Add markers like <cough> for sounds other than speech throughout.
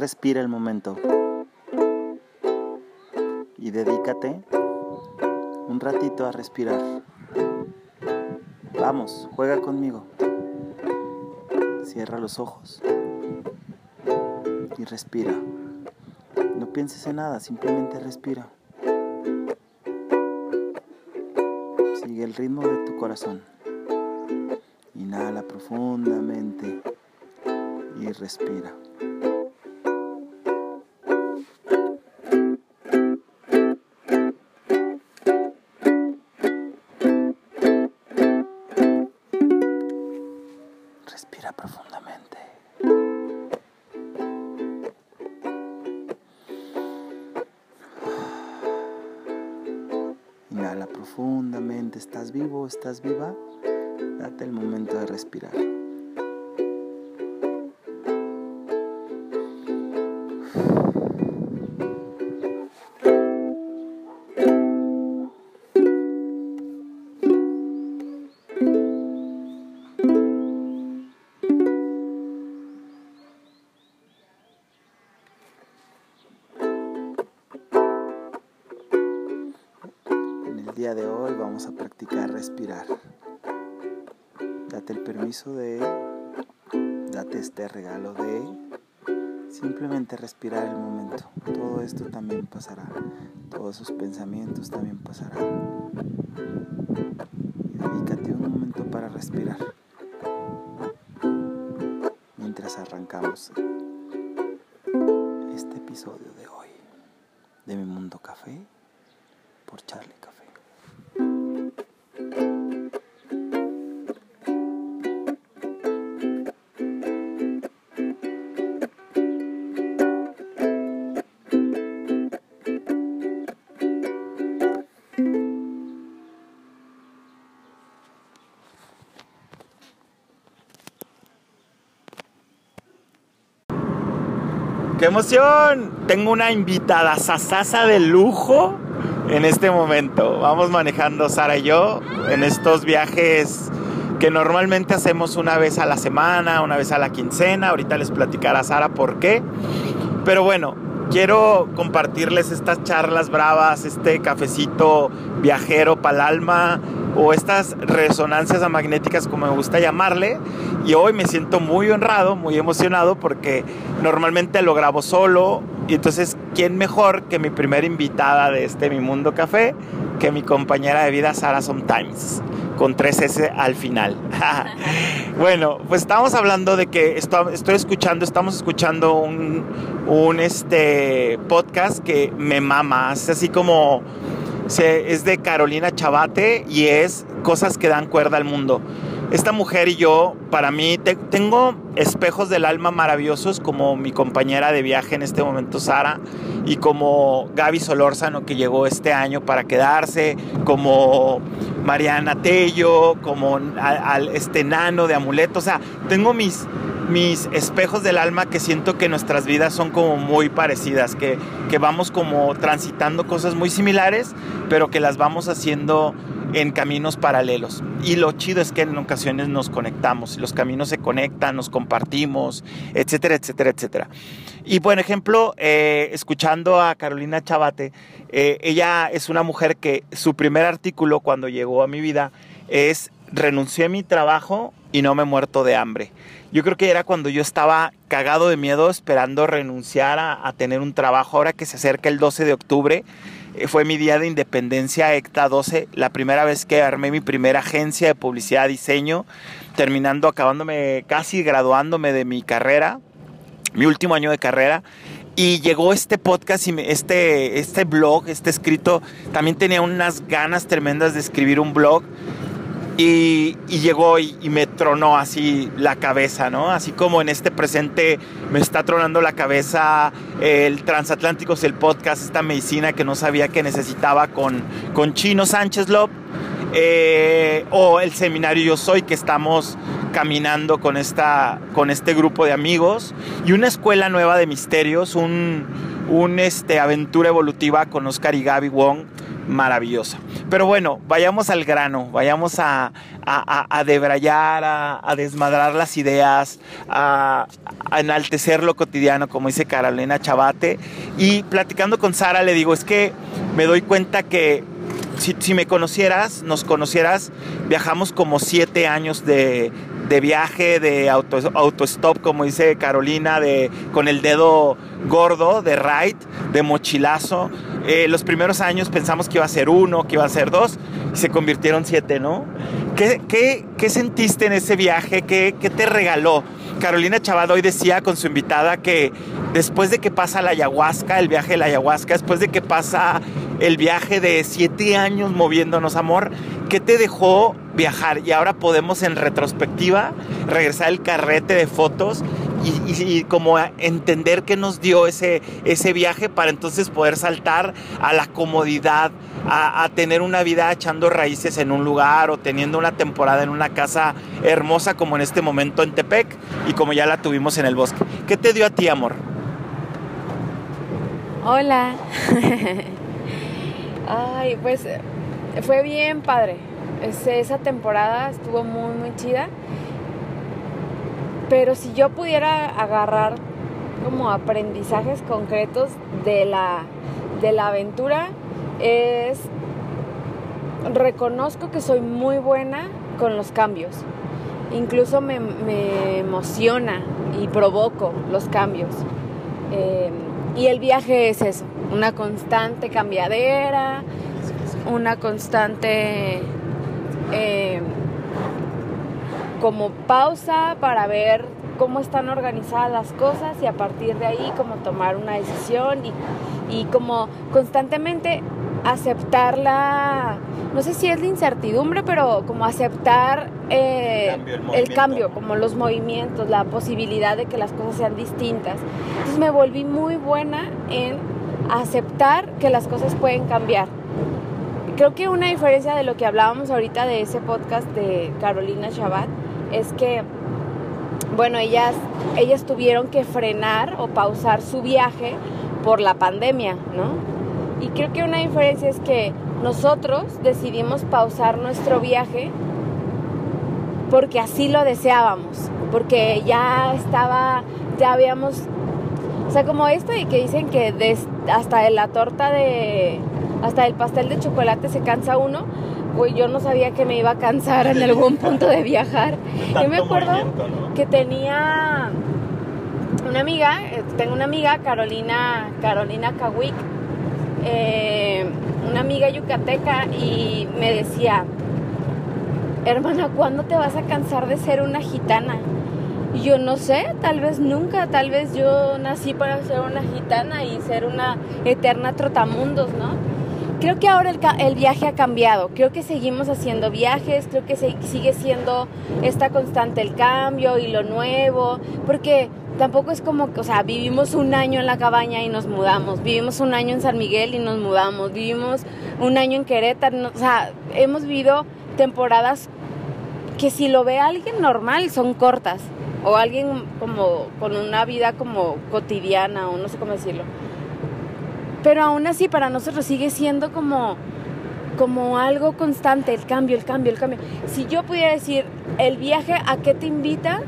respira el momento. Y dedícate un ratito a respirar. Vamos, juega conmigo. Cierra los ojos y respira. No pienses en nada, simplemente respira. Sigue el ritmo de tu corazón. Inhala profundamente y. Respira ¿Estás viva? Date el momento de respirar. De, date este regalo de simplemente respirar el momento. Todo esto también pasará. Todos esos pensamientos también pasarán. Y dedícate un momento para respirar. Mientras arrancamos este episodio de hoy de Mi Mundo ¡Qué emoción! Tengo una invitada sasasa de lujo en este momento. Vamos manejando Sara y yo en estos viajes que normalmente hacemos una vez a la semana, una vez a la quincena. Ahorita les platicará Sara por qué. Pero bueno, quiero compartirles estas charlas bravas, este cafecito viajero para el alma o estas resonancias magnéticas como me gusta llamarle. Y hoy me siento muy honrado, muy emocionado porque normalmente lo grabo solo. Y entonces, ¿quién mejor que mi primera invitada de este Mi Mundo Café? Que mi compañera de vida Sara Sometimes, con tres S al final. <laughs> bueno, pues estamos hablando de que estoy, escuchando, estamos escuchando un, un este, podcast que me mama. Es así como es de Carolina Chabate y es Cosas que dan cuerda al mundo. Esta mujer y yo, para mí, te, tengo espejos del alma maravillosos como mi compañera de viaje en este momento, Sara, y como Gaby Solórzano, que llegó este año para quedarse, como Mariana Tello, como al, este nano de amuleto. O sea, tengo mis, mis espejos del alma que siento que nuestras vidas son como muy parecidas, que, que vamos como transitando cosas muy similares, pero que las vamos haciendo en caminos paralelos. Y lo chido es que en ocasiones nos conectamos, los caminos se conectan, nos compartimos, etcétera, etcétera, etcétera. Y por ejemplo, eh, escuchando a Carolina Chabate, eh, ella es una mujer que su primer artículo cuando llegó a mi vida es renuncié a mi trabajo y no me he muerto de hambre. Yo creo que era cuando yo estaba cagado de miedo esperando renunciar a, tener un trabajo. Ahora que se acerca el 12 de octubre, eh, fue mi día de independencia ECTA 12, la primera vez que armé mi primera agencia de publicidad diseño, terminando, acabándome, casi graduándome de mi carrera, mi último año de carrera. Y llegó este podcast y este, este blog, este escrito, también tenía unas ganas tremendas de escribir un blog. Y, llegó y, y, me tronó así la cabeza, ¿no? Así como en este presente me está tronando la cabeza el Transatlánticos, el podcast, esta medicina que no sabía que necesitaba con, con Chino Sánchez Lop. Eh, o el seminario Yo Soy que estamos caminando con, esta, con este grupo de amigos y una escuela nueva de misterios, un, un este, aventura evolutiva con Oscar y Gaby Wong maravillosa. Pero bueno, vayamos al grano, vayamos a, a, debrayar, a, desmadrar las ideas, a, enaltecer lo cotidiano, como dice Carolina Chabate. Y platicando con Sara le digo, es que me doy cuenta que si, me conocieras, nos conocieras, viajamos como siete años de, viaje, de auto, autostop, como dice Carolina, de, con el dedo gordo, de ride, de mochilazo. Eh, los primeros años pensamos que iba a ser uno, que iba a ser dos, y se convirtieron siete, ¿no? ¿Qué, qué, sentiste en ese viaje? ¿Qué, ¿Qué, te regaló? Carolina Chabad hoy decía con su invitada que después de que pasa la ayahuasca, el viaje de la ayahuasca, después de que pasa el viaje de siete años moviéndonos, amor, ¿qué te dejó viajar? Y ahora podemos en retrospectiva regresar el carrete de fotos y, como entender qué nos dio ese, ese viaje para entonces poder saltar a la comodidad, a, tener una vida echando raíces en un lugar o teniendo una temporada en una casa hermosa como en este momento en Tepec y como ya la tuvimos en el bosque. ¿Qué te dio a ti, amor? Hola. <laughs> Ay, pues fue bien padre. esa temporada estuvo muy, muy chida. Pero si yo pudiera agarrar como aprendizajes concretos de la, de la aventura, es reconozco que soy muy buena con los cambios. Incluso me, emociona y provoco los cambios. Em, y el viaje es eso, una constante cambiadera, una constante em, como pausa para ver cómo están organizadas las cosas y a partir de ahí como tomar una decisión y, como constantemente aceptar la, no sé si es la incertidumbre, pero como aceptar eh, el, cambio, como los movimientos, la posibilidad de que las cosas sean distintas. Entonces me volví muy buena en aceptar que las cosas pueden cambiar. Creo que una diferencia de lo que hablábamos ahorita de ese podcast de Carolina Shabbat es que, bueno, ellas, ellas tuvieron que frenar o pausar su viaje por la pandemia, ¿no? Y creo que una diferencia es que nosotros decidimos pausar nuestro viaje porque así lo deseábamos, porque ya estaba, ya habíamos, o sea, como esto y que dicen que hasta de la torta de, hasta el pastel de chocolate se cansa uno, pues yo no sabía que me iba a cansar en algún <laughs> punto de viajar. Yo me acuerdo que tenía una amiga, eh, tengo una amiga, Carolina, Carolina Kawik, eh, una amiga yucateca, y me decía, hermana, ¿cuándo te vas a cansar de ser una gitana? Y yo no sé, tal vez nunca, tal vez yo nací para ser una gitana y ser una eterna trotamundos, ¿no? Creo que ahora el, viaje ha cambiado, creo que seguimos haciendo viajes, creo que sigue siendo esta constante el cambio y lo nuevo, porque tampoco es como que, o sea, vivimos un año en la cabaña y nos mudamos, vivimos un año en San Miguel y nos mudamos, vivimos un año en Querétaro, o sea, hemos vivido temporadas que si lo ve alguien normal son cortas, o alguien como con una vida como cotidiana, o no sé cómo decirlo pero aún así para nosotros sigue siendo como, como algo constante, el cambio, el cambio, el cambio. Si yo pudiera decir, el viaje a qué te invita,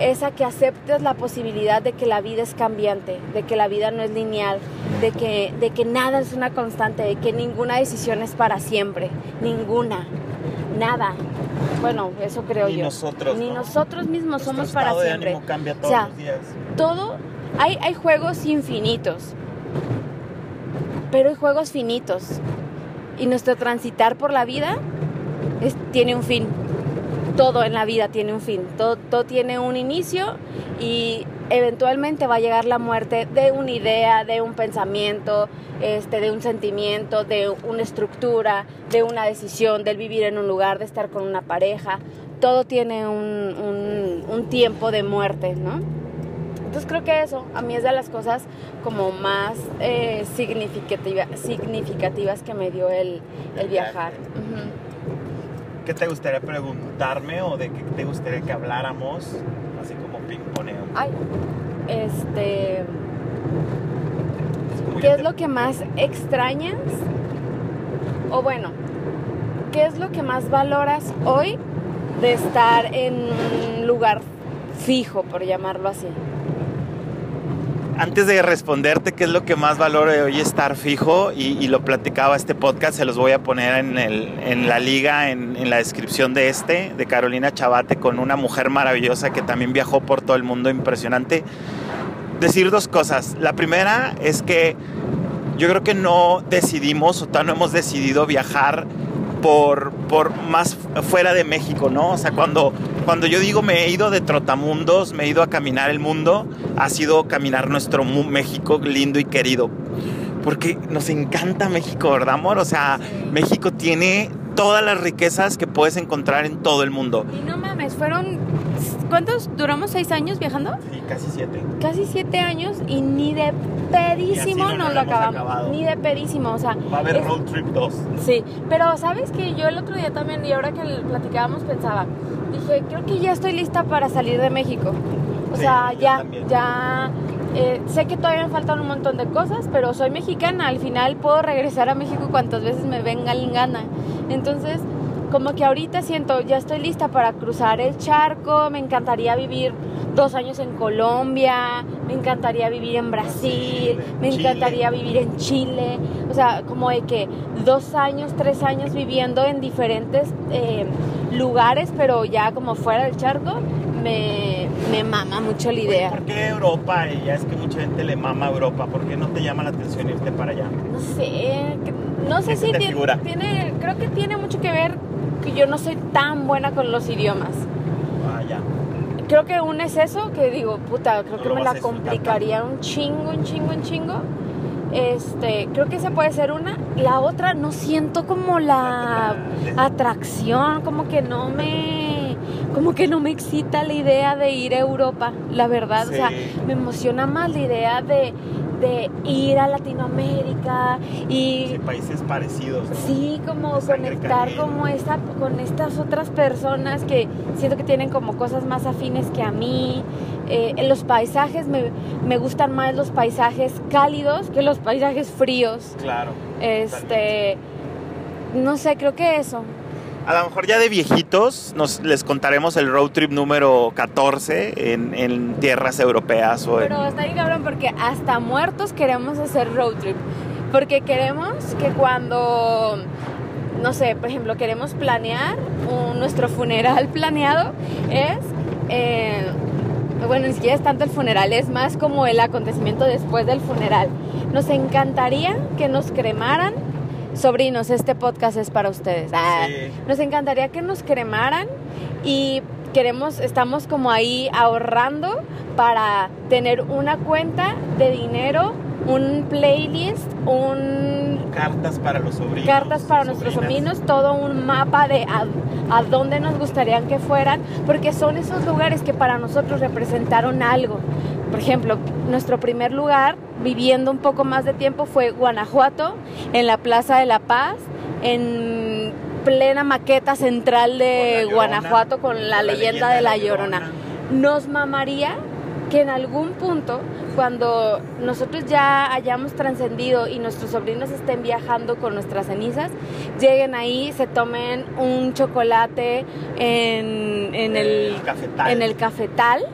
es a que aceptes la posibilidad de que la vida es cambiante, de que la vida no es lineal, de que, de que nada es una constante, de que ninguna decisión es para siempre, ninguna, nada. Bueno, eso creo Ni yo. Nosotros, Ni nosotros mismos somos para siempre. cambia todos los días. Todo, hay, hay juegos infinitos pero hay juegos finitos. Y nuestro transitar por la vida tiene un fin. Todo en la vida tiene un fin. Todo, tiene un inicio y eventualmente va a llegar la muerte de una idea, de un pensamiento, este, de un sentimiento, de una estructura, de una decisión, del vivir en un lugar, de estar con una pareja. Todo tiene un tiempo de muerte, ¿no? Entonces creo que eso a mí es de las cosas como más eh, significativas que me dio el, viajar. ¿Qué te gustaría preguntarme o de qué te gustaría que habláramos? Así como ping-poneo. Ay, este... ¿Qué es lo que más extrañas O bueno, ¿qué es lo que más valoras hoy de estar en un lugar fijo, por llamarlo así? Antes de responderte qué es lo que más valoro de hoy estar fijo, y, lo platicaba este podcast, se los voy a poner en, la liga, en, la descripción de este, de Carolina Chabate, con una mujer maravillosa que también viajó por todo el mundo, impresionante. Decir dos cosas. La primera es que yo creo que no decidimos, o todavía no hemos decidido viajar por, por más fuera de México, ¿no? O sea, cuando, cuando yo digo me he ido de trotamundos, me he ido a caminar el mundo, ha sido caminar nuestro México lindo y querido. Porque nos encanta México, ¿verdad, amor? O sea, México tiene todas las riquezas que puedes encontrar en todo el mundo. Y no mames, fueron. ¿Cuántos? ¿Duramos seis años viajando? Sí, casi siete. Casi siete años y ni de pedísimo no nos lo acabamos. acabado. Ni de pedísimo, o sea. Va a haber es- Road Trip 2. Sí, pero sabes que yo el otro día también, y ahora que platicábamos, pensaba, dije, creo que ya estoy lista para salir de México. O Sí, sea, ya, también. ya, eh, sé que todavía me faltan un montón de cosas, pero soy mexicana, al final puedo regresar a México cuantas veces me venga en gana. Entonces, como que ahorita siento, ya estoy lista para cruzar el charco, me encantaría vivir dos años en Colombia, me encantaría vivir en Brasil, me encantaría vivir en Chile, o sea, como de que dos años, tres años viviendo en diferentes eh, lugares, pero ya como fuera del charco, me, me mama mucho la idea. ¿Por qué Europa? Y ya es que mucha gente le mama a Europa. ¿Por qué no te llama la atención irte para allá? No sé, no sé ¿Qué se si tiene, creo que tiene mucho que ver que yo no soy tan buena con los idiomas. Ah, ya. Creo que uno es eso, que digo, puta, creo No que me la complicaría un chingo, un chingo, un chingo. Este, creo que esa puede ser una. La otra, no siento como la <laughs> atracción, como que no me, como que no me excita la idea de ir a Europa, la verdad. O sea, me emociona más la idea de, de ir a Latinoamérica y Sí, países parecidos. ¿no? Sí, como conectar como esta, con estas otras personas que siento que tienen como cosas más afines que a mí. Eh, en los paisajes me, me gustan más los paisajes cálidos que los paisajes fríos. Claro. Este, no sé, creo que eso. A lo mejor ya de viejitos nos les contaremos el road trip número 14 en, en tierras europeas o en... Pero está bien cabrón porque hasta muertos queremos hacer road trip. Porque queremos que cuando, no sé, por ejemplo, queremos planear un- nuestro funeral <laughs> planeado es, eh, bueno, ni siquiera es tanto el funeral, es más como el acontecimiento después del funeral. Nos encantaría que nos cremaran. Sobrinos, este podcast es para ustedes. Ah, Sí. nos encantaría que nos cremaran y queremos, estamos como ahí ahorrando para tener una cuenta de dinero, un playlist, un Cartas para los sobrinos. cartas para nuestros sobrinos, todo un mapa de a, a dónde nos gustaría que fueran, porque son esos lugares que para nosotros representaron algo. Por ejemplo, nuestro primer lugar, viviendo un poco más de tiempo, fue Guanajuato, en la Plaza de la Paz, en plena maqueta central de Con la Llorona, Guanajuato con la, leyenda, de la Llorona. Nos mamaría que en algún punto, cuando nosotros ya hayamos trascendido y nuestros sobrinos estén viajando con nuestras cenizas, lleguen ahí, se tomen un chocolate en, en el, cafetal. en el cafetal,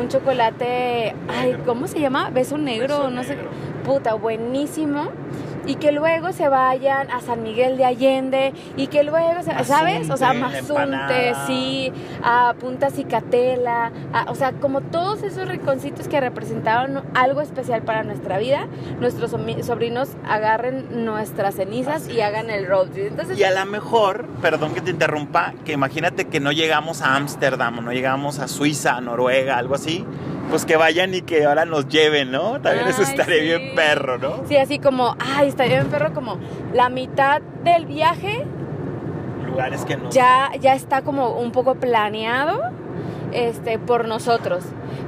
un chocolate, ay. ¿cómo se llama? Beso negro, Beso no sé, puta, buenísimo. Y que luego se vayan a San Miguel de Allende y que luego, se- ¿sabes? O sea, Mazunte, sí, a Punta Cicatela, a- o sea, como todos esos rinconcitos que representaron algo especial para nuestra vida, nuestros sobrinos agarren nuestras cenizas Así y hagan el road trip. Entonces, Y a lo mejor, perdón que te interrumpa, que imagínate que no llegamos a Ámsterdam, o no llegamos a Suiza, a Noruega, algo así, pues que vayan y que ahora nos lleven, ¿no? También eso Ay, estaría sí. bien perro, ¿no? sí, así como, ay, estaría bien perro, como la mitad del viaje Lugares que no. ya, ya está como un poco planeado este, por nosotros.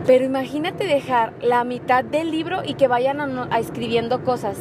Pero imagínate dejar la mitad del libro y que vayan a, a escribiendo cosas.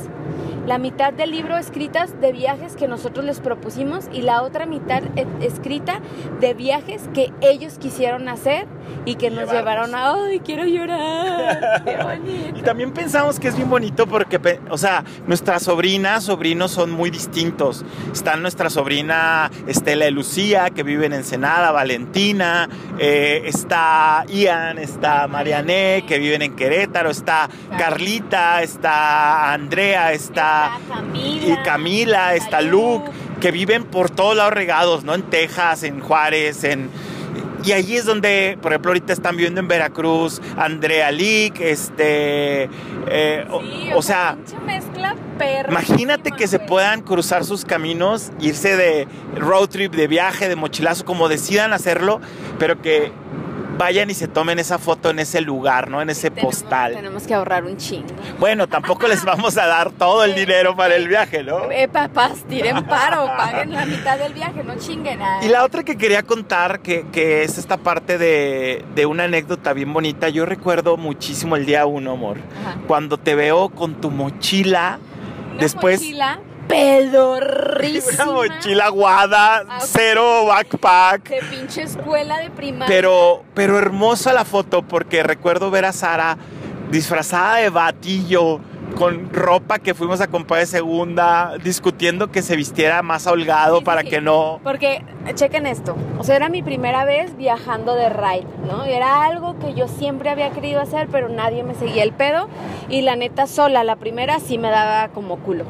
La mitad del libro escritas de viajes que nosotros les propusimos y la otra mitad eh, escrita de viajes que ellos quisieron hacer y que nos Llevarnos. llevaron a, ay, quiero llorar. Qué <laughs> bonito. Y también pensamos que es bien bonito porque, o sea, nuestras sobrinas, sobrinos son muy distintos. Está nuestra sobrina Estela y Lucía, que viven en Ensenada, Valentina, eh, está Ian, está Mariané, que viven en Querétaro, está Carlita, está Andrea, está... Camila. y Camila, está Luke, que viven por todos lados regados, ¿no? En Texas, en Juárez, en... Y allí es donde, por ejemplo, ahorita están viviendo en Veracruz, Andrea Lick, este... eh, o- Sí, o, sea, pinche mezcla perra. imagínate que se puedan cruzar sus caminos, irse de road trip, de viaje, de mochilazo, como decidan hacerlo, pero que vayan y se tomen esa foto en ese lugar, ¿no? En ese postal. Tenemos que ahorrar un chingo. Bueno, tampoco les vamos a dar todo el dinero para el viaje, ¿no? Eh, papás, tiren paro, paguen la mitad del viaje, no chinguen nada. Y la otra que quería contar, que, que es esta parte de, de una anécdota bien bonita, yo recuerdo muchísimo el día uno, amor, Ajá. cuando te veo con tu mochila, Una después mochila pedorrísima. <laughs> una mochila aguada, Ah, cero backpack, De pinche escuela de primaria. pero, pero hermosa la foto porque recuerdo ver a Sara disfrazada de batillo, con ropa que fuimos a comprar de segunda, discutiendo que se vistiera más holgado Sí, para sí. que no... Porque, chequen esto, o sea, era mi primera vez viajando de ride, ¿no? Era algo que yo siempre había querido hacer, pero nadie me seguía el pedo. Y la neta, sola, la primera sí me daba como culo.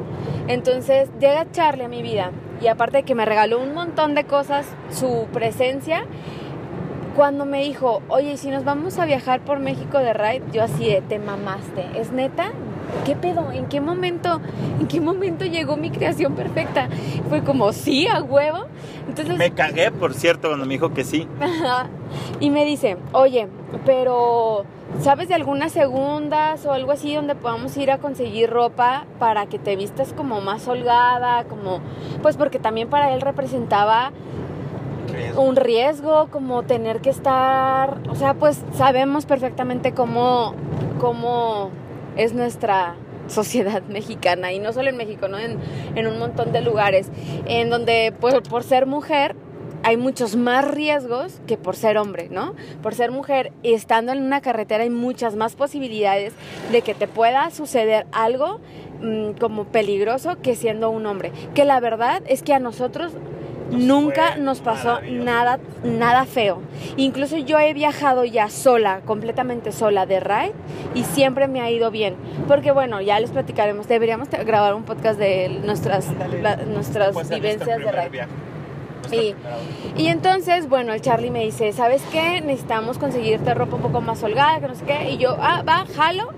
Entonces, llega Charlie a mi vida. Y aparte de que me regaló un montón de cosas, su presencia, cuando me dijo, oye, ¿y si nos vamos a viajar por México de ride, yo así de, te mamaste. ¿Es neta? ¿Qué pedo? ¿En qué momento? ¿En qué momento llegó mi creación perfecta? Fue como, sí, a huevo. Entonces, Me cagué, por cierto, cuando me dijo que sí. <laughs> Y me dice, oye, pero ¿sabes de algunas segundas o algo así donde podamos ir a conseguir ropa para que te vistas como más holgada, como, pues porque también para él representaba un riesgo, como tener que estar, o sea, pues sabemos perfectamente cómo, cómo es nuestra sociedad <laughs> mexicana y no solo en México, ¿no? En, un montón de lugares en donde pues, por ser mujer hay muchos más riesgos que por ser hombre, ¿no? Por ser mujer y estando en una carretera hay muchas más posibilidades de que te pueda suceder algo mm, como peligroso que siendo un hombre. Que la verdad es que a nosotros Nos nunca nos pasó nada, nada feo. Incluso yo he viajado ya sola, completamente sola de ride y siempre me ha ido bien. Porque bueno, ya les platicaremos, deberíamos grabar un podcast de nuestras, la- nuestras Pues este vivencias de ride. viaje. Y entonces, bueno, el Charlie me dice, ¿sabes qué? Necesitamos conseguirte ropa un poco más holgada, que no sé qué. Y yo, ah, va, jalo,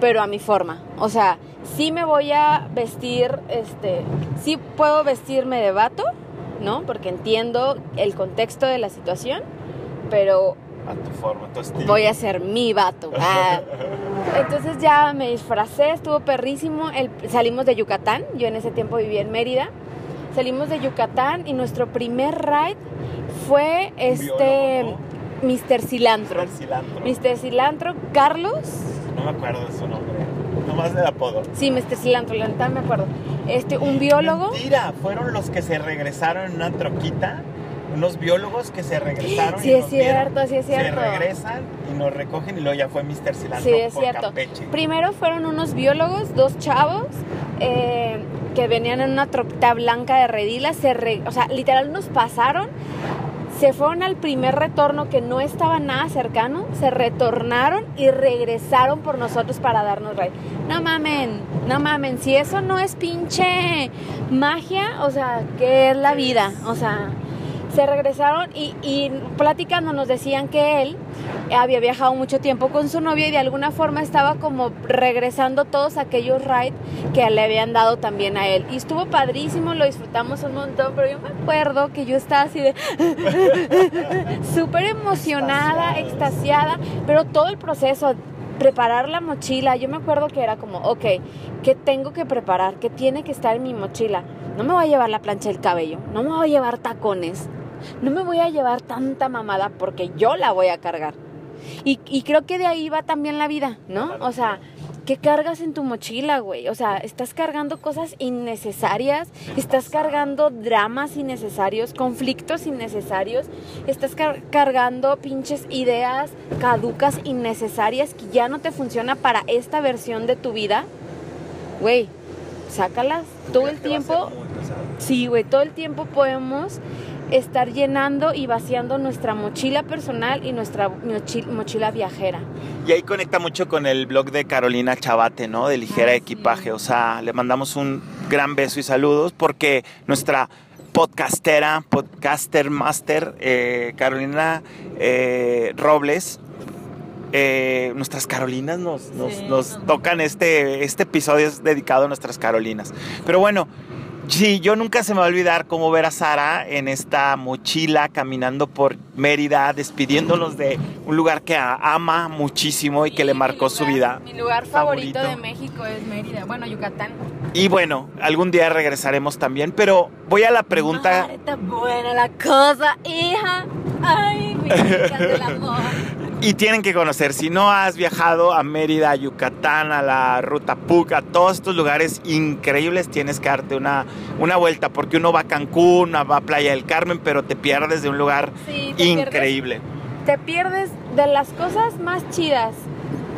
pero a mi forma. O sea, sí me voy a vestir, este, sí puedo vestirme de vato, ¿no? Porque entiendo el contexto de la situación, pero A tu forma, a tu estilo. voy a ser mi vato. <laughs> Ah. Entonces ya me disfracé, estuvo perrísimo. El- salimos de Yucatán, yo en ese tiempo vivía en Mérida. Salimos de Yucatán y nuestro primer ride fue este Mr. Cilantro. El cilantro. Mr. Cilantro, Carlos. No me acuerdo de su nombre. Nomás del apodo. Sí, Mr. Cilantro, la neta no me acuerdo. Este, un biólogo. Mentira, fueron los que se regresaron en una troquita. Unos biólogos que se regresaron. Sí, y es nos vieron, cierto, sí es cierto. Se regresan y nos recogen y luego ya fue Mr. Cilantro Sí, es por cierto. Campeche. Primero fueron unos biólogos, dos chavos, eh, que venían en una troquita blanca de redilas, se re- o sea, literal nos pasaron, se fueron al primer retorno que no estaba nada cercano, se retornaron y regresaron por nosotros para darnos ride. No mamen, no mamen, si eso no es pinche magia, o sea, ¿qué es la ¿Qué vida? O sea, se regresaron y, y platicando nos decían que él había viajado mucho tiempo con su novia y de alguna forma estaba como regresando todos aquellos rides que le habían dado también a él. Y estuvo padrísimo, lo disfrutamos un montón, pero yo me acuerdo que yo estaba así de <laughs> súper emocionada, Extasiada. extasiada, pero todo el proceso, preparar la mochila, yo me acuerdo que era como, ok, ¿qué tengo que preparar? ¿Qué tiene que estar en mi mochila? No me voy a llevar la plancha del cabello, no me voy a llevar tacones, no me voy a llevar tanta mamada porque yo la voy a cargar. Y, y creo que de ahí va también la vida, ¿no? O sea, ¿qué cargas en tu mochila, güey? O sea, estás cargando cosas innecesarias, estás cargando dramas innecesarios, conflictos innecesarios, estás car- cargando pinches ideas caducas innecesarias que ya no te funciona para esta versión de tu vida. Güey, sácalas todo el tiempo. Sí, güey, todo el tiempo podemos estar llenando y vaciando nuestra mochila personal y nuestra mochi- mochila viajera. Y ahí conecta mucho con el blog de Carolina Chabate, ¿no? De ligera sí. equipaje. O sea, le mandamos un gran beso y saludos porque nuestra podcastera, podcaster master, eh, Carolina eh, Robles, eh, nuestras Carolinas nos, nos, Sí. nos tocan este, este episodio es dedicado a nuestras Carolinas. Pero bueno, sí, yo nunca se me va a olvidar cómo ver a Sara en esta mochila caminando por Mérida, despidiéndonos de un lugar que ama muchísimo y que le marcó su vida. Mi lugar favorito, favorito. de México es Mérida, bueno, Yucatán. Y bueno, algún día regresaremos también, pero voy a la pregunta... Está buena la cosa, hija. Ay, mi del amor. <laughs> Y tienen que conocer, si no has viajado a Mérida, a Yucatán, a la Ruta Puc, a todos estos lugares increíbles, tienes que darte una, una vuelta, porque uno va a Cancún, va a Playa del Carmen, pero te pierdes de un lugar Sí, te pierdes- increíble. te pierdes de las cosas más chidas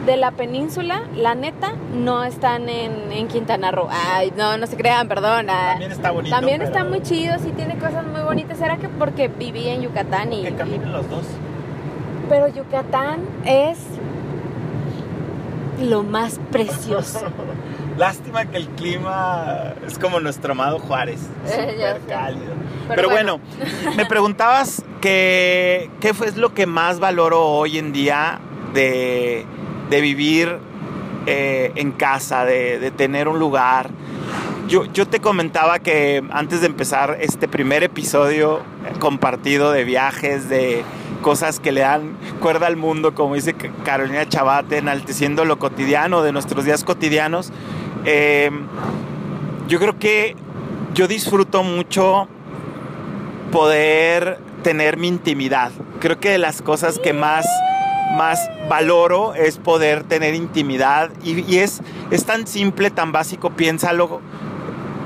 de la península, la neta, no están en, en Quintana Roo. Ay, no, no se crean, perdón. También está bonito. También pero está muy chido, sí tiene cosas muy bonitas. ¿Será que porque viví en Yucatán y... Que caminen los dos. Pero Yucatán es lo más precioso. <laughs> Lástima que el clima es como nuestro amado Juárez, Eh, súper cálido. Pero, Pero bueno, me preguntabas que, qué fue lo que más valoro hoy en día de, de vivir eh, en casa, de, de tener un lugar. Yo, yo te comentaba que antes de empezar este primer episodio eh, compartido de viajes, de cosas que le dan cuerda al mundo, como dice Carolina Chabate, enalteciendo lo cotidiano, de nuestros días cotidianos, eh, yo creo que yo disfruto mucho poder tener mi intimidad. Creo que de las cosas que más, más valoro es poder tener intimidad y, y es, es tan simple, tan básico, piénsalo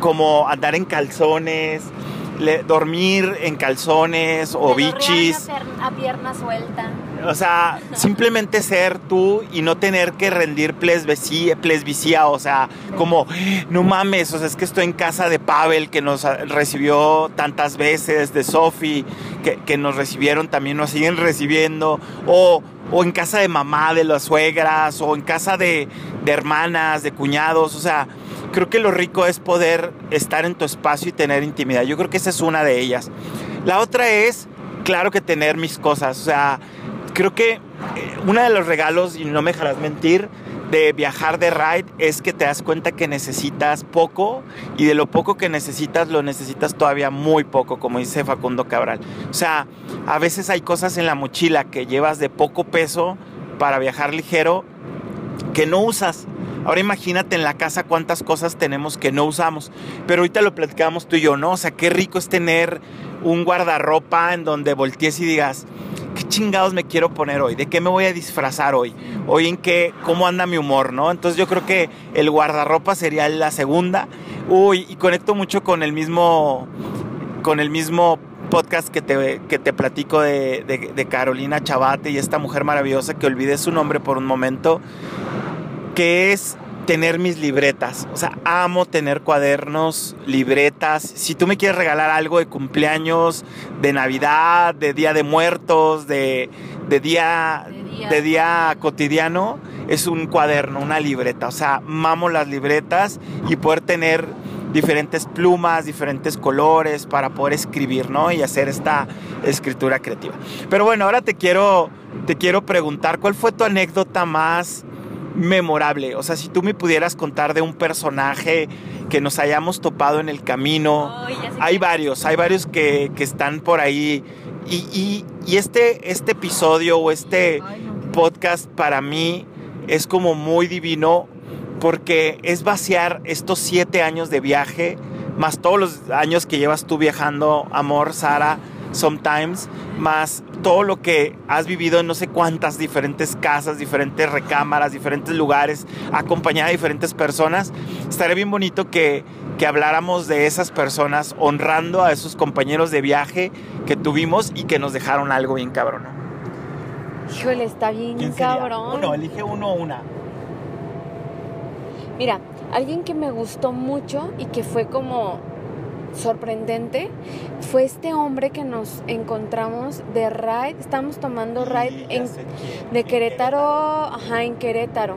como andar en calzones, le- dormir en calzones o bichis. A pierna suelta. O sea, <laughs> simplemente ser tú y no tener que rendir plesbicía, o sea, como, no mames, o sea, es que estoy en casa de Pavel, que nos ah, recibió tantas veces, de Sofi, que, que nos recibieron también, nos siguen recibiendo, o, o en casa de mamá, de las suegras, o en casa de, de hermanas, de cuñados, o sea, creo que lo rico es poder estar en tu espacio y tener intimidad. Yo creo que esa es una de ellas. La otra es, claro que tener mis cosas, o sea, creo que eh, uno de los regalos, y no me dejarás mentir, de viajar de ride es que te das cuenta que necesitas poco y de lo poco que necesitas lo necesitas todavía muy poco, como dice Facundo Cabral. O sea, a veces hay cosas en la mochila que llevas de poco peso para viajar ligero que no usas. Ahora imagínate en la casa cuántas cosas tenemos que no usamos. Pero ahorita lo platicamos tú y yo, ¿no? O sea, qué rico es tener un guardarropa en donde voltees y digas, ¿qué chingados me quiero poner hoy? ¿De qué me voy a disfrazar hoy? Hoy en qué, cómo anda mi humor, ¿no? Entonces yo creo que el guardarropa sería la segunda. Uy, y conecto mucho con el mismo, con el mismo podcast que te, que te platico de, de- de Carolina Chabate y esta mujer maravillosa que olvidé su nombre por un momento, que es tener mis libretas. O sea, amo tener cuadernos, libretas. Si tú me quieres regalar algo de cumpleaños, de Navidad, de Día de Muertos, de, de día, De día. de día cotidiano, es un cuaderno, una libreta. O sea, mamo las libretas y poder tener diferentes plumas, diferentes colores para poder escribir, ¿no? Y hacer esta escritura creativa. Pero bueno, ahora te quiero, te quiero preguntar, ¿cuál fue tu anécdota más memorable? O sea, si tú me pudieras contar de un personaje que nos hayamos topado en el camino. Hay varios, hay varios que, que están por ahí. Y, y- y este, este episodio o este Ay, no, qué- podcast para mí es como muy divino porque es vaciar estos siete años de viaje, más todos los años que llevas tú viajando, amor, Sara, sometimes, más todo lo que has vivido en no sé cuántas diferentes casas, diferentes recámaras, diferentes lugares, acompañada de diferentes personas, estaría bien bonito que, que habláramos de esas personas, honrando a esos compañeros de viaje que tuvimos y que nos dejaron algo bien cabrón. Híjole, está bien cabrón. Uno, elige uno o una. Mira, alguien que me gustó mucho y que fue como sorprendente fue este hombre que nos encontramos de ride. Estamos tomando ride en, de Querétaro, ajá, en Querétaro.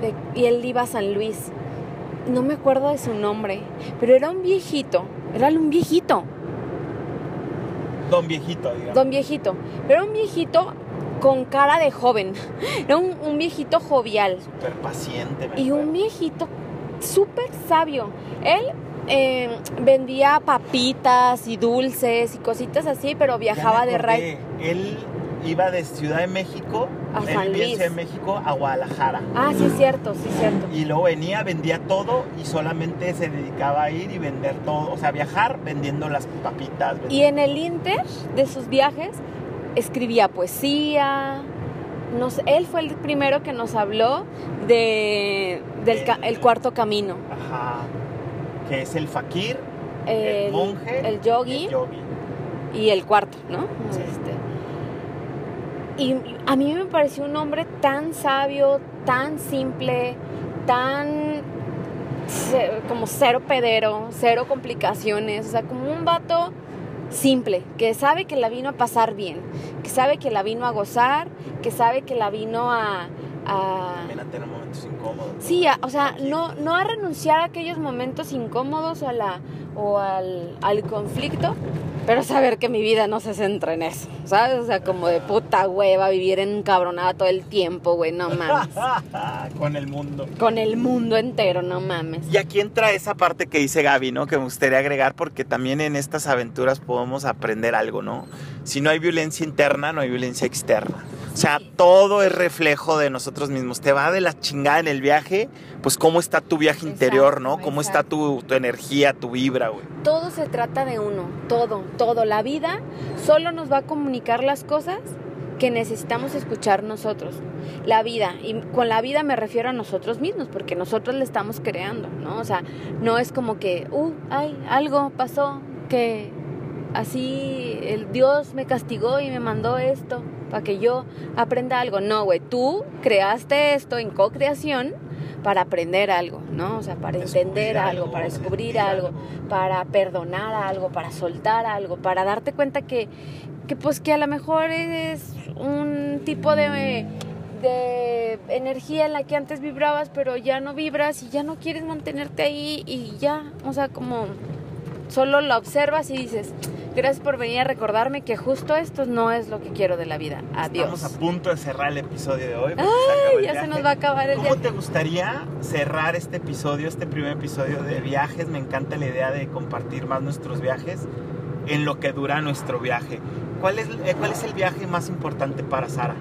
De- y él iba a San Luis. No me acuerdo de su nombre, pero era un viejito. Era un viejito, Don viejito, digamos. don viejito. Pero era un viejito con cara de joven. Era un, un viejito jovial. Súper paciente. Y un viejito súper sabio. Él eh, vendía papitas y dulces y cositas así, pero viajaba de ride. Él iba de Ciudad de México A San Luis. Ciudad de México a Guadalajara. Ah, sí, es cierto, sí, es cierto. Y luego venía, vendía todo y solamente se dedicaba a ir y vender todo. O sea, viajar vendiendo las papitas. Y en el inter de sus viajes escribía poesía. Nos, él fue el primero que nos habló de del ca- el cuarto camino. Ajá. Que es el fakir, el, El, monje, el yogi el yogi. y el cuarto, ¿no? Sí. Este, y a mí me pareció un hombre tan sabio, tan simple, tan como cero pedero, cero complicaciones, o sea, como un vato simple, que sabe que la vino a pasar bien, que sabe que la vino a gozar, que sabe que la vino a... a- También a tener momentos incómodos. ¿no? Sí, a- o sea, no, no a renunciar a aquellos momentos incómodos a la, o al, al conflicto, pero saber que mi vida no se centra en eso, ¿sabes? O sea, como de puta hueva vivir encabronada todo el tiempo, güey, no mames. <laughs> Con el mundo. Con el mundo entero, no mames. Y aquí entra esa parte que dice Gaby, ¿no? Que me gustaría agregar porque también en estas aventuras podemos aprender algo, ¿no? Si no hay violencia interna, no hay violencia externa. O sea, todo es reflejo de nosotros mismos. Te va de la chingada en el viaje, pues cómo está tu viaje interior, ¿no? Exacto, Cómo está tu, tu energía, tu vibra, güey. Todo se trata de uno, todo, todo. La vida solo nos va a comunicar las cosas que necesitamos escuchar nosotros. La vida, y con la vida me refiero a nosotros mismos, porque nosotros le estamos creando, ¿no? O sea, no es como que, uh, ay, algo pasó, que así el Dios me castigó y me mandó esto para que yo aprenda algo. No, güey, tú creaste esto en co-creación para aprender algo, ¿no? O sea, para entender algo, para descubrir algo, para perdonar algo, para soltar algo, para darte cuenta que, que pues que a lo mejor es un tipo de, de energía en la que antes vibrabas, pero ya no vibras y ya no quieres mantenerte ahí y ya, o sea, como solo la observas y dices, gracias por venir a recordarme que justo esto no es lo que quiero de la vida. Adiós. Estamos a punto de cerrar el episodio de hoy. se el ya se nos va a acabar el ¿Cómo te gustaría cerrar este episodio, este primer episodio de viajes? Me encanta la idea de compartir más nuestros viajes en lo que dura nuestro viaje. ¿Cuál es, eh, cuál es el viaje más importante para Sara?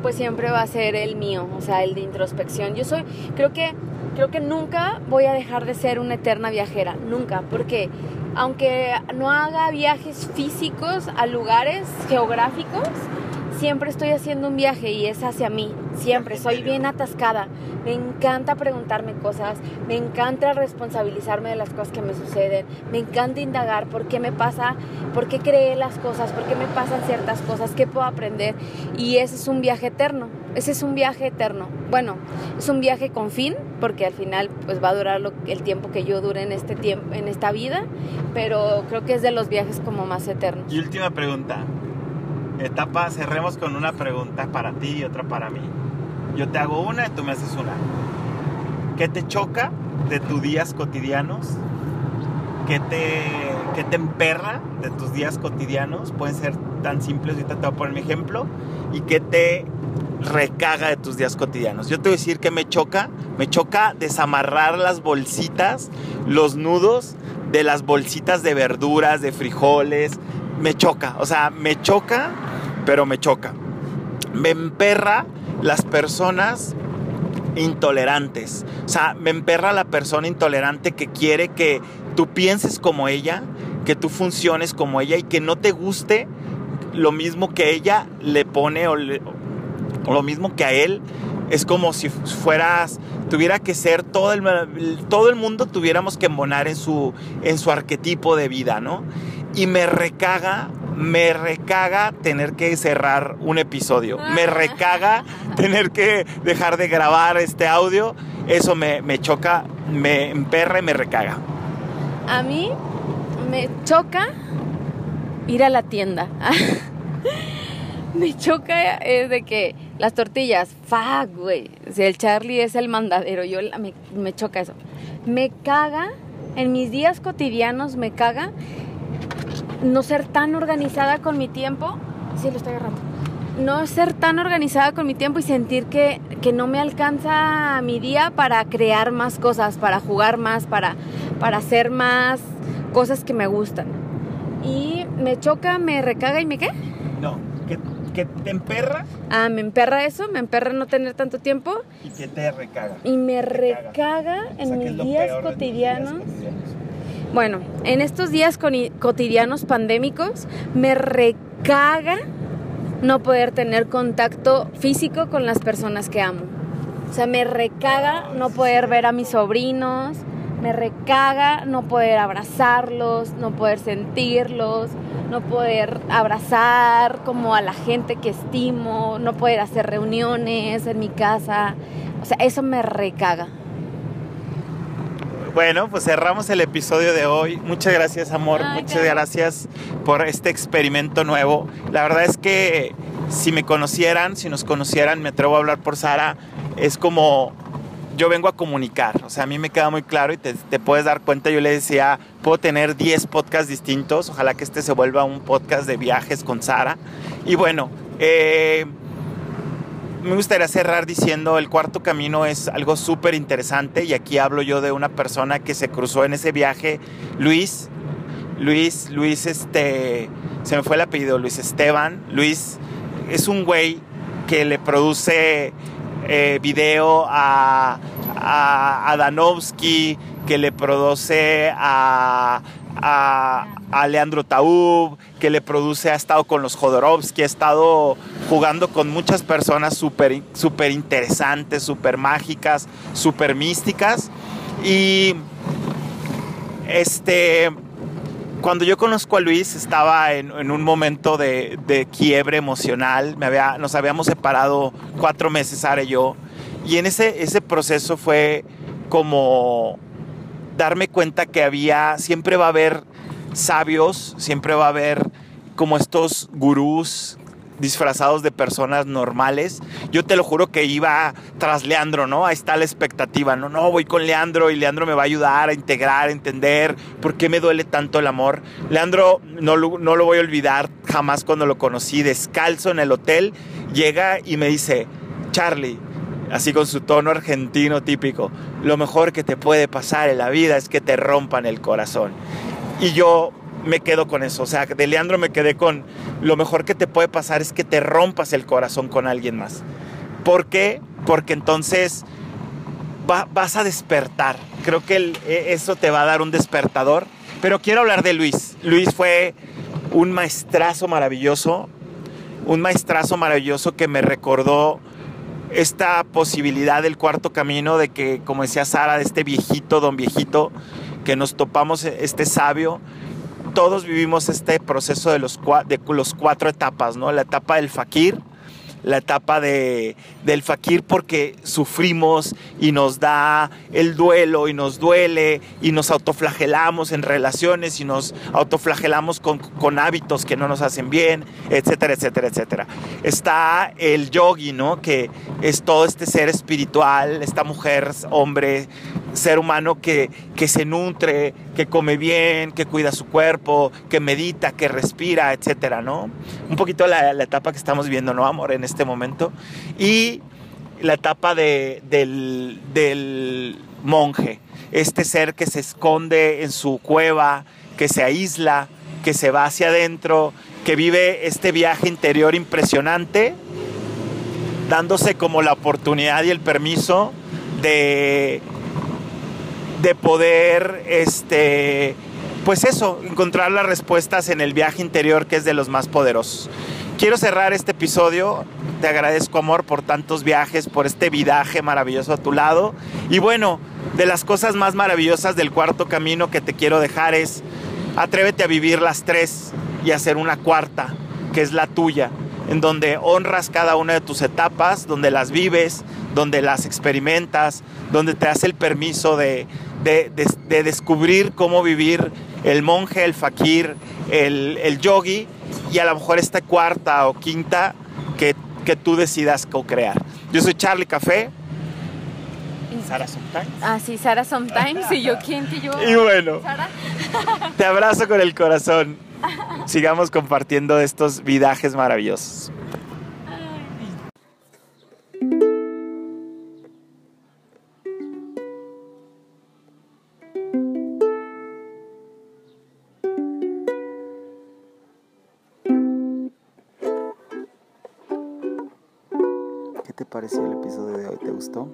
pues siempre va a ser el mío, o sea, el de introspección. Yo soy, creo que, creo que nunca voy a dejar de ser una eterna viajera, nunca, porque aunque no haga viajes físicos a lugares geográficos, siempre estoy haciendo un viaje y es hacia mí, siempre, soy bien atascada, me encanta preguntarme cosas, me encanta responsabilizarme de las cosas que me suceden, me encanta indagar por qué me pasa, por qué creé las cosas, por qué me pasan ciertas cosas, qué puedo aprender y ese es un viaje eterno, ese es un viaje eterno. Bueno, es un viaje con fin, porque al final pues va a durar lo- el tiempo que yo dure en este tiempo, en esta vida, pero creo que es de los viajes como más eternos. Y última pregunta. Etapa, cerremos con una pregunta para ti y otra para mí. Yo te hago una y tú me haces una. ¿Qué te choca de tus días cotidianos? ¿Qué te, qué te emperra de tus días cotidianos? Pueden ser tan simples, ahorita te voy a poner mi ejemplo. ¿Y qué te recaga de tus días cotidianos? Yo te voy a decir que me choca. Me choca desamarrar las bolsitas, los nudos de las bolsitas de verduras, de frijoles. Me choca, o sea, me choca, pero me choca. Me emperra las personas intolerantes. O sea, me emperra la persona intolerante que quiere que tú pienses como ella, que tú funciones como ella y que no te guste lo mismo que ella le pone o, lo mismo que a él. Es como si fueras, tuviera que ser todo el, todo el mundo tuviéramos que embonar en su, en su arquetipo de vida, ¿no? Y me recaga me recaga tener que cerrar un episodio. Me recaga tener que dejar de grabar este audio. Eso me, me choca, me emperra y me recaga. A mí me choca ir a la tienda. <laughs> me choca es de que las tortillas, fuck, güey. Si el Charlie es el mandadero, yo me, me choca eso. Me caga, en mis días cotidianos me caga no ser tan organizada con mi tiempo. Sí, lo estoy agarrando. No ser tan organizada con mi tiempo y sentir que, no me alcanza mi día para crear más cosas, para jugar más, para, para hacer más cosas que me gustan. Y me choca, me recaga y me qué? No, que, que te emperra. Ah, me emperra eso, me emperra no tener tanto tiempo. Y que te recaga. Y me recaga en mis días cotidianos bueno, en estos días cotidianos pandémicos me recaga no poder tener contacto físico con las personas que amo. O sea, me recaga no poder ver a mis sobrinos, me recaga no poder abrazarlos, no poder sentirlos, no poder abrazar como a la gente que estimo, no poder hacer reuniones en mi casa. O sea, eso me recaga. Bueno, pues cerramos el episodio de hoy. Muchas gracias, amor. Muchas gracias por este experimento nuevo. La verdad es que si me conocieran, si nos conocieran, me atrevo a hablar por Sara, es como yo vengo a comunicar. O sea, a mí me queda muy claro y te, puedes dar cuenta. Yo le decía, puedo tener 10 podcasts distintos. Ojalá que este se vuelva un podcast de viajes con Sara. Y bueno, eh, me gustaría cerrar diciendo el cuarto camino es algo súper interesante y aquí hablo yo de una persona que se cruzó en ese viaje, Luis, Luis, Luis, este, se me fue el apellido, Luis Esteban, Luis es un güey que le produce eh, video a, a, a Danovsky, que le produce a, a, Leandro Taub, que le produce, ha estado con los Jodorowsky, ha estado jugando con muchas personas súper super interesantes, súper mágicas, súper místicas. Y este, cuando yo conozco a Luis estaba en, un momento de, quiebre emocional, Me había, nos habíamos separado cuatro meses, Sara y yo, y en ese, ese proceso fue como darme cuenta que había, siempre va a haber sabios, siempre va a haber como estos gurús disfrazados de personas normales. Yo te lo juro que iba tras Leandro, ¿no? Ahí está la expectativa, no, no, voy con Leandro y Leandro me va a ayudar a integrar, a entender por qué me duele tanto el amor. Leandro, no, no lo voy a olvidar jamás cuando lo conocí, descalzo en el hotel, llega y me dice, Charlie, así con su tono argentino típico, lo mejor que te puede pasar en la vida es que te rompan el corazón. Y yo me quedo con eso, o sea, de Leandro me quedé con, lo mejor que te puede pasar es que te rompas el corazón con alguien más. ¿Por qué? Porque entonces vas a despertar. Creo que e, eso te va a dar un despertador. Pero quiero hablar de Luis. Luis fue un maestrazo maravilloso, un maestrazo maravilloso que me recordó esta posibilidad del cuarto camino de que, como decía Sara, de este viejito, don viejito, que nos topamos, este sabio, todos vivimos este proceso de los, de los cuatro etapas, ¿no? La etapa del fakir, la etapa de, del fakir porque sufrimos y nos da el duelo y nos duele y nos autoflagelamos en relaciones y nos autoflagelamos con, con hábitos que no nos hacen bien, etcétera, etcétera, etcétera. Está el yogi, ¿no? Que es todo este ser espiritual, esta mujer, hombre, ser humano que, que se nutre, que come bien, que cuida su cuerpo, que medita, que respira, etcétera, ¿no? Un poquito la, la etapa que estamos viendo, ¿no, amor? En este momento. Y la etapa de, del, del monje, este ser que se esconde en su cueva, que se aísla, que se va hacia adentro, que vive este viaje interior impresionante, dándose como la oportunidad y el permiso de, de poder este, pues eso, encontrar las respuestas en el viaje interior que es de los más poderosos. Quiero cerrar este episodio. Te agradezco, amor, por tantos viajes, por este vidaje maravilloso a tu lado. Y bueno, de las cosas más maravillosas del cuarto camino que te quiero dejar es atrévete a vivir las tres y hacer una cuarta, que es la tuya, en donde honras cada una de tus etapas, donde las vives, donde las experimentas, donde te das el permiso de, de, descubrir cómo vivir el monje, el fakir, el, el yogi y a lo mejor esta cuarta o quinta que, que tú decidas co-crear. Yo soy Charlie Café. Sara Sometimes. Ah, sí, Sara Sometimes. ¿Y yo quién que yo? Y bueno, te abrazo con el corazón. Sigamos compartiendo estos vidajes maravillosos. Pareció el episodio de hoy? ¿Te gustó?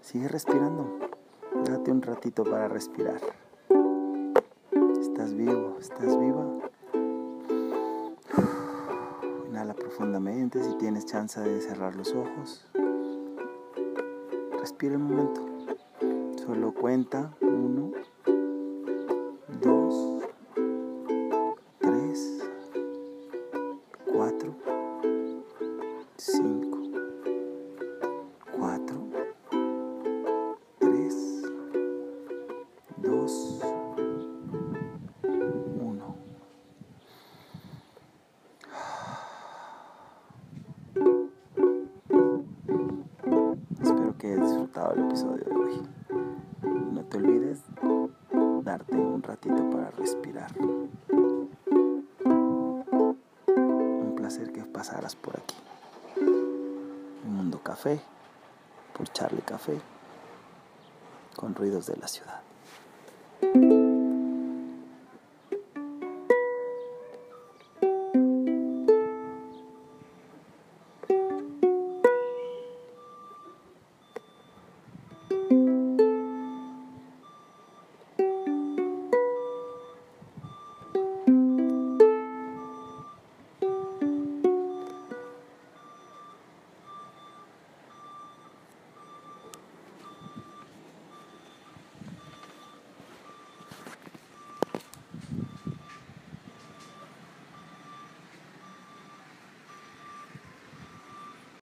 Sigue respirando. Date un ratito para respirar. Estás vivo, estás viva. Inhala profundamente si tienes chance de cerrar los ojos. Respira un momento. Solo cuenta uno, ruidos de la ciudad.